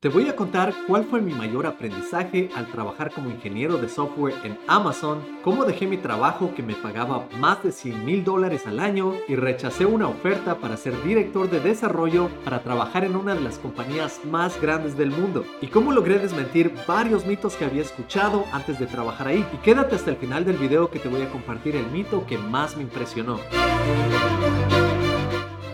Te voy a contar cuál fue mi mayor aprendizaje al trabajar como ingeniero de software en Amazon, cómo dejé mi trabajo que me pagaba más de 100 mil dólares al año y rechacé una oferta para ser director de desarrollo para trabajar en una de las compañías más grandes del mundo y cómo logré desmentir varios mitos que había escuchado antes de trabajar ahí. Y quédate hasta el final del video que te voy a compartir el mito que más me impresionó.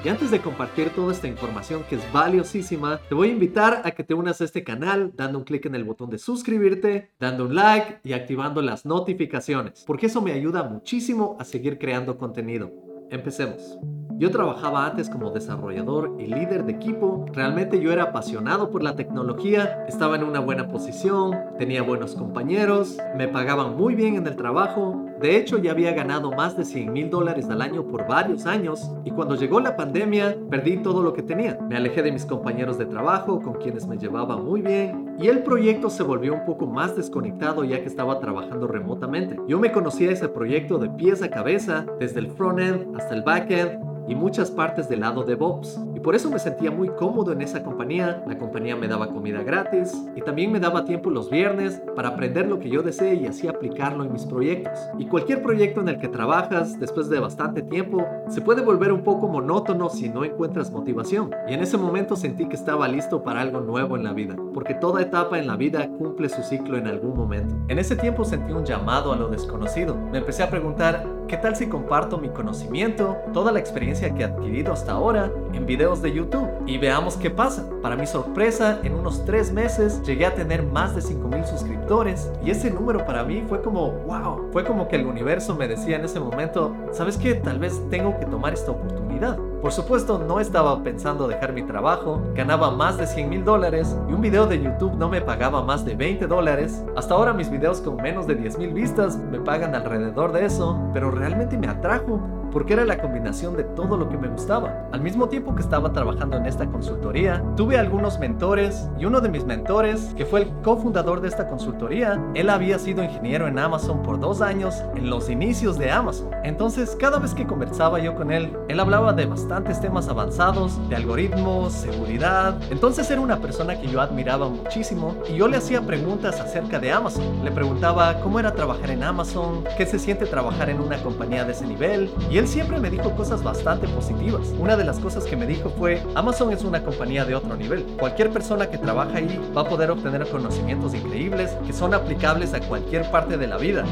Y antes de compartir toda esta información que es valiosísima, te voy a invitar a que te unas a este canal dando un clic en el botón de suscribirte, dando un like y activando las notificaciones, porque eso me ayuda muchísimo a seguir creando contenido. Empecemos. Yo trabajaba antes como desarrollador y líder de equipo. Realmente yo era apasionado por la tecnología, estaba en una buena posición, tenía buenos compañeros, me pagaban muy bien en el trabajo. De hecho, ya había ganado más de 100 mil dólares al año por varios años y cuando llegó la pandemia perdí todo lo que tenía. Me alejé de mis compañeros de trabajo con quienes me llevaba muy bien y el proyecto se volvió un poco más desconectado ya que estaba trabajando remotamente. Yo me conocía ese proyecto de pies a cabeza, desde el front-end hasta el back-end y muchas partes del lado de Bob's. Y por eso me sentía muy cómodo en esa compañía. La compañía me daba comida gratis y también me daba tiempo los viernes para aprender lo que yo desee y así aplicarlo en mis proyectos. Y cualquier proyecto en el que trabajas después de bastante tiempo se puede volver un poco monótono si no encuentras motivación. Y en ese momento sentí que estaba listo para algo nuevo en la vida, porque toda etapa en la vida cumple su ciclo en algún momento. En ese tiempo sentí un llamado a lo desconocido. Me empecé a preguntar, ¿qué tal si comparto mi conocimiento, toda la experiencia que he adquirido hasta ahora en videos de YouTube y veamos qué pasa. Para mi sorpresa, en unos tres meses llegué a tener más de 5000 suscriptores y ese número para mí fue como wow, fue como que el universo me decía en ese momento, ¿sabes qué? Tal vez tengo que tomar esta oportunidad. Por supuesto, no estaba pensando dejar mi trabajo, ganaba más de 100 mil dólares y un video de YouTube no me pagaba más de 20 dólares. Hasta ahora mis videos con menos de 10 mil vistas me pagan alrededor de eso, pero realmente me atrajo porque era la combinación de todo lo que me gustaba. Al mismo tiempo que estaba trabajando en esta consultoría, tuve algunos mentores y uno de mis mentores, que fue el cofundador de esta consultoría, él había sido ingeniero en Amazon por dos años en los inicios de Amazon. Entonces, cada vez que conversaba yo con él, él hablaba de bastantes temas avanzados, de algoritmos, seguridad. Entonces era una persona que yo admiraba muchísimo y yo le hacía preguntas acerca de Amazon. Le preguntaba cómo era trabajar en Amazon, qué se siente trabajar en una compañía de ese nivel y él siempre me dijo cosas bastante positivas. Una de las cosas que me dijo fue, Amazon es una compañía de otro nivel. Cualquier persona que trabaja ahí va a poder obtener conocimientos increíbles que son aplicables a cualquier parte de la vida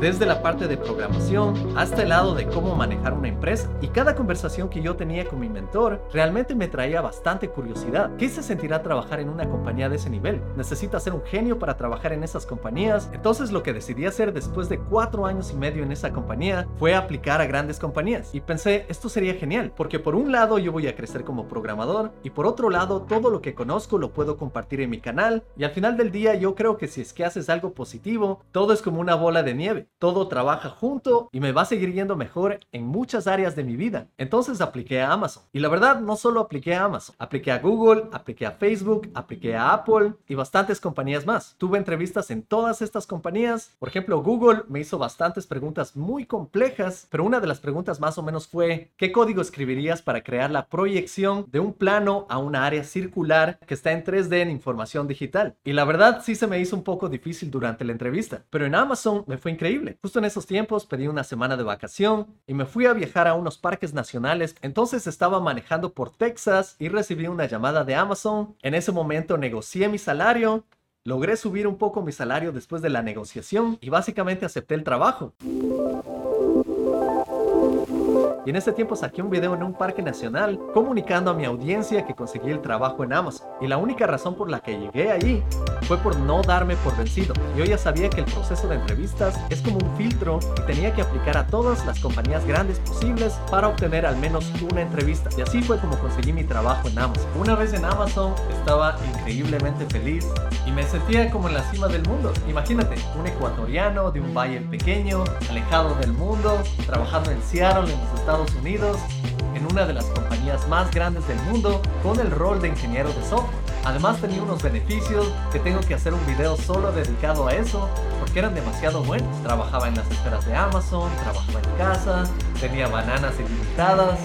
desde la parte de programación hasta el lado de cómo manejar una empresa. Y cada conversación que yo tenía con mi mentor realmente me traía bastante curiosidad. ¿Qué se sentirá trabajar en una compañía de ese nivel? ¿Necesita ser un genio para trabajar en esas compañías? Entonces lo que decidí hacer después de cuatro años y medio en esa compañía fue aplicar a grandes compañías. Y pensé, esto sería genial, porque por un lado yo voy a crecer como programador y por otro lado todo lo que conozco lo puedo compartir en mi canal. Y al final del día yo creo que si es que haces algo positivo, todo es como una bola de nieve todo trabaja junto y me va a seguir yendo mejor en muchas áreas de mi vida. Entonces apliqué a Amazon. Y la verdad, no solo apliqué a Amazon, apliqué a Google, apliqué a Facebook, apliqué a Apple y bastantes compañías más. Tuve entrevistas en todas estas compañías. Por ejemplo, Google me hizo bastantes preguntas muy complejas, pero una de las preguntas más o menos fue, ¿qué código escribirías para crear la proyección de un plano a una área circular que está en 3D en información digital? Y la verdad sí se me hizo un poco difícil durante la entrevista, pero en Amazon me fue increíble Justo en esos tiempos pedí una semana de vacación y me fui a viajar a unos parques nacionales. Entonces estaba manejando por Texas y recibí una llamada de Amazon. En ese momento negocié mi salario, logré subir un poco mi salario después de la negociación y básicamente acepté el trabajo. Y en ese tiempo saqué un video en un parque nacional comunicando a mi audiencia que conseguí el trabajo en Amazon. Y la única razón por la que llegué allí fue por no darme por vencido. Yo ya sabía que el proceso de entrevistas es como un filtro y tenía que aplicar a todas las compañías grandes posibles para obtener al menos una entrevista. Y así fue como conseguí mi trabajo en Amazon. Una vez en Amazon estaba increíblemente feliz y me sentía como en la cima del mundo. Imagínate, un ecuatoriano de un valle pequeño, alejado del mundo, trabajando en Seattle, en los Estados En una de las compañías más grandes del mundo con el rol de ingeniero de software. Además tenía unos beneficios que tengo que hacer un video solo dedicado a eso porque eran demasiado buenos. Trabajaba en las esferas de Amazon, trabajaba en casa, tenía bananas ilimitadas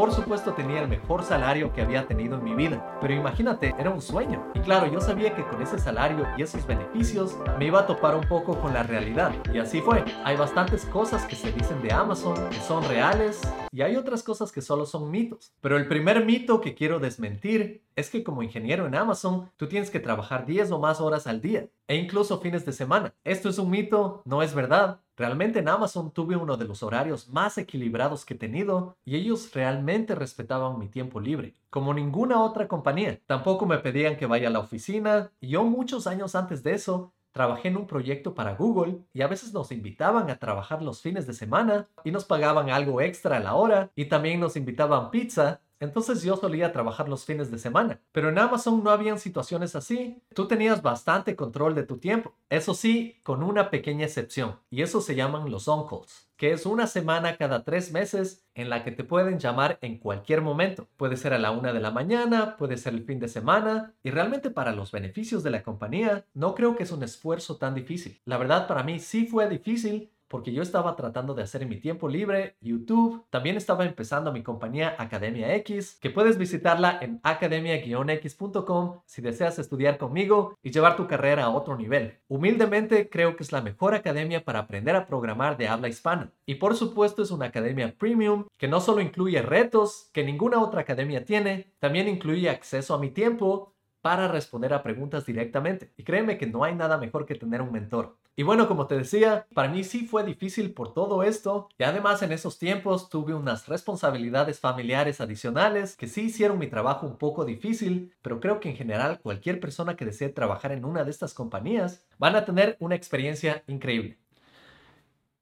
por supuesto tenía el mejor salario que había tenido en mi vida. Pero imagínate, era un sueño. Y claro, yo sabía que con ese salario y esos beneficios me iba a topar un poco con la realidad. Y así fue. Hay bastantes cosas que se dicen de Amazon que son reales y hay otras cosas que solo son mitos. Pero el primer mito que quiero desmentir es que como ingeniero en Amazon, tú tienes que trabajar 10 o más horas al día e incluso fines de semana. Esto es un mito, no es verdad. Realmente en Amazon tuve uno de los horarios más equilibrados que he tenido y ellos realmente respetaban mi tiempo libre, como ninguna otra compañía. Tampoco me pedían que vaya a la oficina y yo muchos años antes de eso trabajé en un proyecto para Google y a veces nos invitaban a trabajar los fines de semana y nos pagaban algo extra a la hora y también nos invitaban pizza entonces yo solía trabajar los fines de semana. Pero en Amazon no habían situaciones así. Tú tenías bastante control de tu tiempo. Eso sí, con una pequeña excepción. Y eso se llaman los on-calls que es una semana cada tres meses en la que te pueden llamar en cualquier momento. Puede ser a la una de la mañana, puede ser el fin de semana, y realmente para los beneficios de la compañía, no creo que es un esfuerzo tan difícil. La verdad para mí sí fue difícil, porque yo estaba tratando de hacer en mi tiempo libre YouTube. También estaba empezando mi compañía Academia X, que puedes visitarla en academia-x.com si deseas estudiar conmigo y llevar tu carrera a otro nivel. Humildemente creo que es la mejor academia para aprender a programar de habla hispana. Y por supuesto es una academia premium que no solo incluye retos que ninguna otra academia tiene, también incluye acceso a mi tiempo para responder a preguntas directamente. Y créeme que no hay nada mejor que tener un mentor. Y bueno, como te decía, para mí sí fue difícil por todo esto y además en esos tiempos tuve unas responsabilidades familiares adicionales que sí hicieron mi trabajo un poco difícil, pero creo que en general cualquier persona que desee trabajar en una de estas compañías van a tener una experiencia increíble.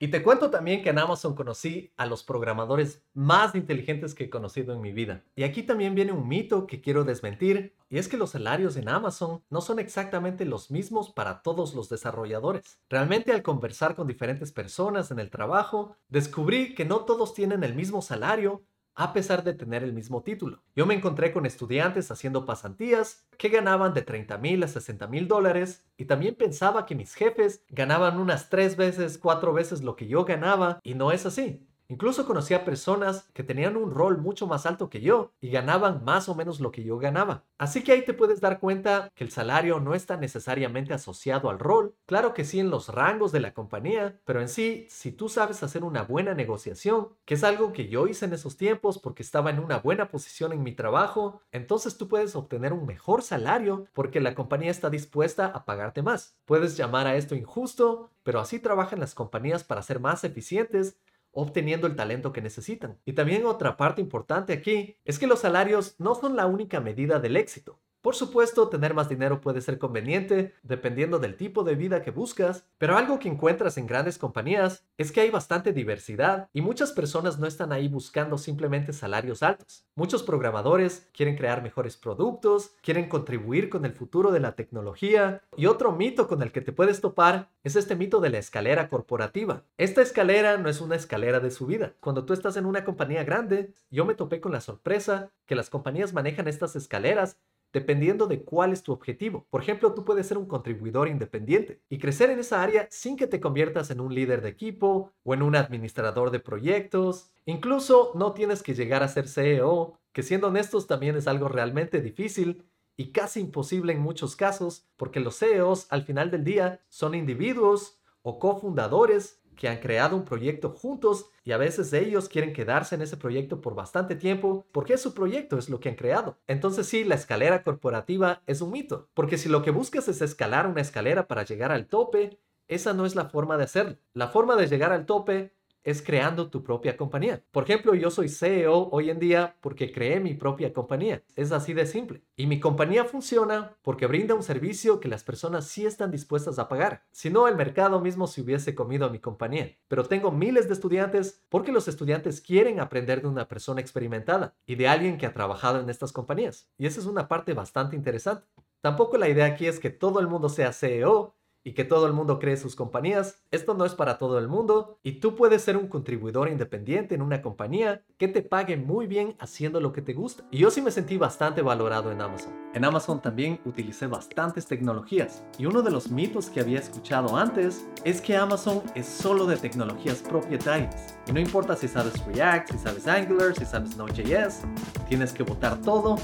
Y te cuento también que en Amazon conocí a los programadores más inteligentes que he conocido en mi vida. Y aquí también viene un mito que quiero desmentir, y es que los salarios en Amazon no son exactamente los mismos para todos los desarrolladores. Realmente al conversar con diferentes personas en el trabajo, descubrí que no todos tienen el mismo salario a pesar de tener el mismo título. Yo me encontré con estudiantes haciendo pasantías que ganaban de 30 mil a 60 mil dólares y también pensaba que mis jefes ganaban unas tres veces, cuatro veces lo que yo ganaba y no es así. Incluso conocí a personas que tenían un rol mucho más alto que yo y ganaban más o menos lo que yo ganaba. Así que ahí te puedes dar cuenta que el salario no está necesariamente asociado al rol. Claro que sí en los rangos de la compañía, pero en sí, si tú sabes hacer una buena negociación, que es algo que yo hice en esos tiempos porque estaba en una buena posición en mi trabajo, entonces tú puedes obtener un mejor salario porque la compañía está dispuesta a pagarte más. Puedes llamar a esto injusto, pero así trabajan las compañías para ser más eficientes obteniendo el talento que necesitan. Y también otra parte importante aquí es que los salarios no son la única medida del éxito. Por supuesto, tener más dinero puede ser conveniente dependiendo del tipo de vida que buscas, pero algo que encuentras en grandes compañías es que hay bastante diversidad y muchas personas no están ahí buscando simplemente salarios altos. Muchos programadores quieren crear mejores productos, quieren contribuir con el futuro de la tecnología y otro mito con el que te puedes topar es este mito de la escalera corporativa. Esta escalera no es una escalera de subida. Cuando tú estás en una compañía grande, yo me topé con la sorpresa que las compañías manejan estas escaleras dependiendo de cuál es tu objetivo. Por ejemplo, tú puedes ser un contribuidor independiente y crecer en esa área sin que te conviertas en un líder de equipo o en un administrador de proyectos. Incluso no tienes que llegar a ser CEO, que siendo honestos también es algo realmente difícil y casi imposible en muchos casos, porque los CEOs al final del día son individuos o cofundadores que han creado un proyecto juntos y a veces ellos quieren quedarse en ese proyecto por bastante tiempo porque es su proyecto, es lo que han creado. Entonces sí, la escalera corporativa es un mito, porque si lo que buscas es escalar una escalera para llegar al tope, esa no es la forma de hacerlo. La forma de llegar al tope es creando tu propia compañía. Por ejemplo, yo soy CEO hoy en día porque creé mi propia compañía. Es así de simple. Y mi compañía funciona porque brinda un servicio que las personas sí están dispuestas a pagar. Si no, el mercado mismo se hubiese comido a mi compañía. Pero tengo miles de estudiantes porque los estudiantes quieren aprender de una persona experimentada y de alguien que ha trabajado en estas compañías. Y esa es una parte bastante interesante. Tampoco la idea aquí es que todo el mundo sea CEO y que todo el mundo cree sus compañías, esto no es para todo el mundo y tú puedes ser un contribuidor independiente en una compañía que te pague muy bien haciendo lo que te gusta. Y yo sí me sentí bastante valorado en Amazon. En Amazon también utilicé bastantes tecnologías y uno de los mitos que había escuchado antes es que Amazon es solo de tecnologías propietarias. Y no importa si sabes React, si sabes Angular, si sabes Node.js, tienes que votar todo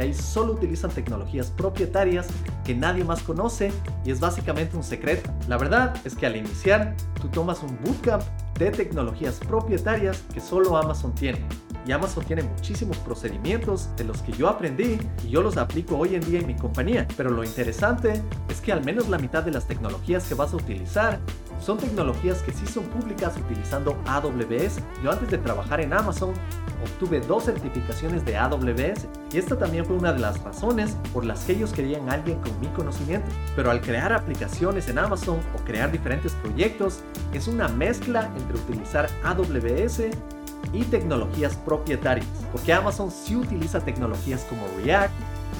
porque ahí solo utilizan tecnologías propietarias que nadie más conoce y es básicamente un secreto. La verdad es que al iniciar, tú tomas un bootcamp de tecnologías propietarias que solo Amazon tiene. Y Amazon tiene muchísimos procedimientos de los que yo aprendí y yo los aplico hoy en día en mi compañía. Pero lo interesante es que al menos la mitad de las tecnologías que vas a utilizar son tecnologías que sí son públicas utilizando AWS. Yo antes de trabajar en Amazon obtuve dos certificaciones de AWS y esta también fue una de las razones por las que ellos querían a alguien con mi conocimiento. Pero al crear aplicaciones en Amazon o crear diferentes proyectos es una mezcla entre utilizar AWS y tecnologías propietarias, porque Amazon sí utiliza tecnologías como React.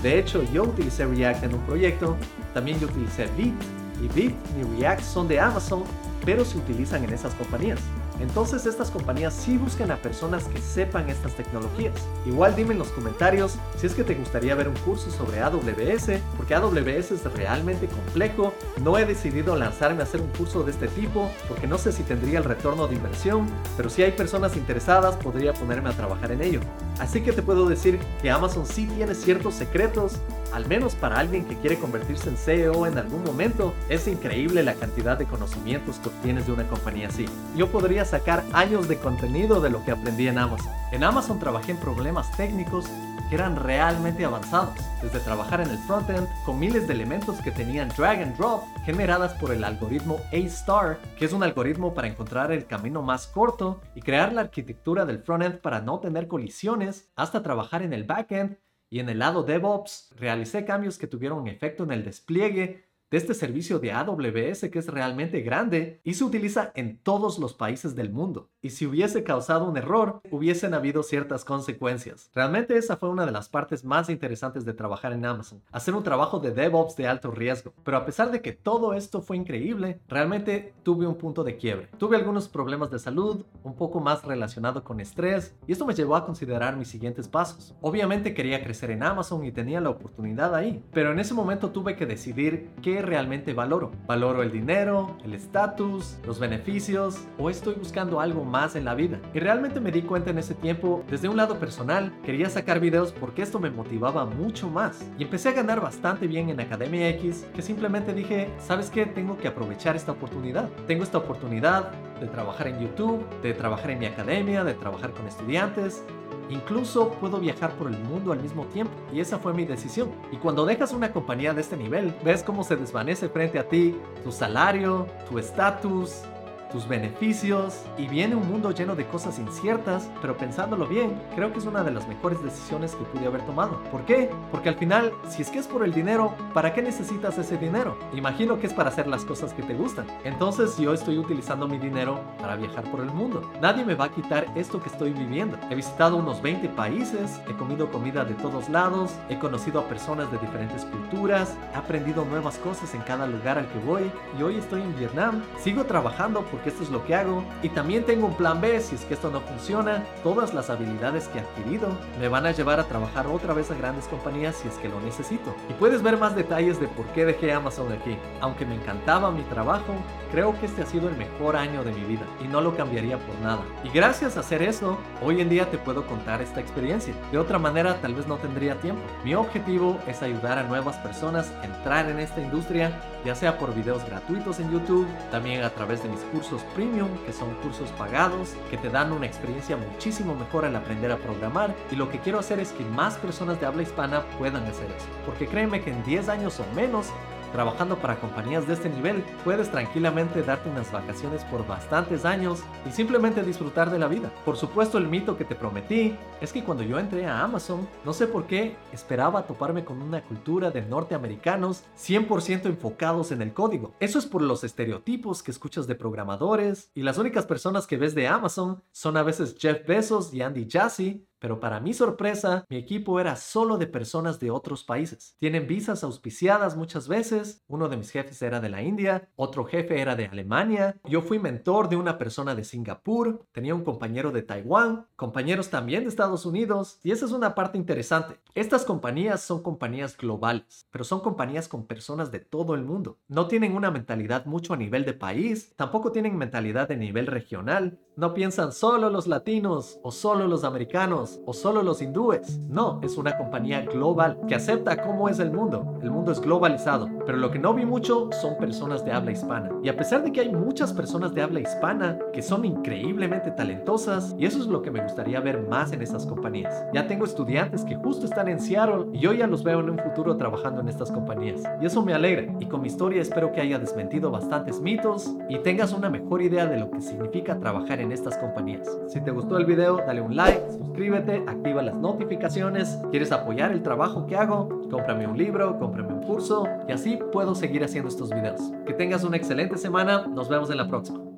De hecho, yo utilicé React en un proyecto, también yo utilicé Vite y Vite y React son de Amazon, pero se utilizan en esas compañías. Entonces estas compañías sí buscan a personas que sepan estas tecnologías. Igual dime en los comentarios si es que te gustaría ver un curso sobre AWS, porque AWS es realmente complejo. No he decidido lanzarme a hacer un curso de este tipo porque no sé si tendría el retorno de inversión, pero si hay personas interesadas podría ponerme a trabajar en ello. Así que te puedo decir que Amazon sí tiene ciertos secretos, al menos para alguien que quiere convertirse en CEO en algún momento. Es increíble la cantidad de conocimientos que obtienes de una compañía así. Yo podría sacar años de contenido de lo que aprendí en Amazon. En Amazon trabajé en problemas técnicos eran realmente avanzados, desde trabajar en el frontend con miles de elementos que tenían drag and drop generadas por el algoritmo A-Star, que es un algoritmo para encontrar el camino más corto y crear la arquitectura del frontend para no tener colisiones, hasta trabajar en el backend y en el lado DevOps. Realicé cambios que tuvieron efecto en el despliegue de este servicio de AWS que es realmente grande y se utiliza en todos los países del mundo. Y si hubiese causado un error, hubiesen habido ciertas consecuencias. Realmente esa fue una de las partes más interesantes de trabajar en Amazon, hacer un trabajo de DevOps de alto riesgo. Pero a pesar de que todo esto fue increíble, realmente tuve un punto de quiebre. Tuve algunos problemas de salud, un poco más relacionado con estrés, y esto me llevó a considerar mis siguientes pasos. Obviamente quería crecer en Amazon y tenía la oportunidad ahí, pero en ese momento tuve que decidir qué realmente valoro. ¿Valoro el dinero, el estatus, los beneficios o estoy buscando algo más en la vida? Y realmente me di cuenta en ese tiempo, desde un lado personal, quería sacar videos porque esto me motivaba mucho más. Y empecé a ganar bastante bien en Academia X, que simplemente dije, ¿sabes qué? Tengo que aprovechar esta oportunidad. Tengo esta oportunidad de trabajar en YouTube, de trabajar en mi academia, de trabajar con estudiantes, Incluso puedo viajar por el mundo al mismo tiempo y esa fue mi decisión. Y cuando dejas una compañía de este nivel, ves cómo se desvanece frente a ti tu salario, tu estatus, tus beneficios y viene un mundo lleno de cosas inciertas, pero pensándolo bien, creo que es una de las mejores decisiones que pude haber tomado. ¿Por qué? Porque al final, si es que es por el dinero, ¿para qué necesitas ese dinero? Imagino que es para hacer las cosas que te gustan. Entonces yo estoy utilizando mi dinero para viajar por el mundo. Nadie me va a quitar esto que estoy viviendo. He visitado unos 20 países, he comido comida de todos lados, he conocido a personas de diferentes culturas, he aprendido nuevas cosas en cada lugar al que voy y hoy estoy en Vietnam. Sigo trabajando por que esto es lo que hago. Y también tengo un plan B si es que esto no funciona. Todas las habilidades que he adquirido me van a llevar a trabajar otra vez a grandes compañías si es que lo necesito. Y puedes ver más detalles de por qué dejé Amazon aquí. Aunque me encantaba mi trabajo, creo que este ha sido el mejor año de mi vida y no lo cambiaría por nada. Y gracias a hacer eso, hoy en día te puedo contar esta experiencia. De otra manera, tal vez no tendría tiempo. Mi objetivo es ayudar a nuevas personas a entrar en esta industria, ya sea por videos gratuitos en YouTube, también a través de mis cursos premium, que son cursos pagados, que te dan una experiencia muchísimo mejor al aprender a programar. Y lo que quiero hacer es que más personas de habla hispana puedan hacer eso. Porque créeme que en 10 años o menos Trabajando para compañías de este nivel, puedes tranquilamente darte unas vacaciones por bastantes años y simplemente disfrutar de la vida. Por supuesto, el mito que te prometí es que cuando yo entré a Amazon, no sé por qué, esperaba toparme con una cultura de norteamericanos 100% enfocados en el código. Eso es por los estereotipos que escuchas de programadores y las únicas personas que ves de Amazon son a veces Jeff Bezos y Andy Jassy, Pero para mi sorpresa, mi equipo era solo de personas de otros países. Tienen visas auspiciadas muchas veces. Uno de mis jefes era de la India, otro jefe era de Alemania. Yo fui mentor de una persona de Singapur, tenía un compañero de Taiwán, compañeros también de Estados Unidos. Y esa es una parte interesante. Estas compañías son compañías globales, pero son compañías con personas de todo el mundo. No tienen una mentalidad mucho a nivel de país, tampoco tienen mentalidad de nivel regional. No piensan solo los latinos o solo los americanos o solo los hindúes. No, es una compañía global que acepta cómo es el mundo. El mundo es globalizado, pero lo que no vi mucho son personas de habla hispana. Y a pesar de que hay muchas personas de habla hispana que son increíblemente talentosas, y eso es lo que me gustaría ver más en estas compañías. Ya tengo estudiantes que justo están en Seattle y yo ya los veo en un futuro trabajando en estas compañías. Y eso me alegra. Y con mi historia espero que haya desmentido bastantes mitos y tengas una mejor idea de lo que significa trabajar estas compañías. Si te gustó el video, dale un like, suscríbete, activa las notificaciones. ¿Quieres apoyar el trabajo que hago? Cómprame un libro, cómprame un curso y así puedo seguir haciendo estos videos. Que tengas una excelente semana, nos vemos en la próxima.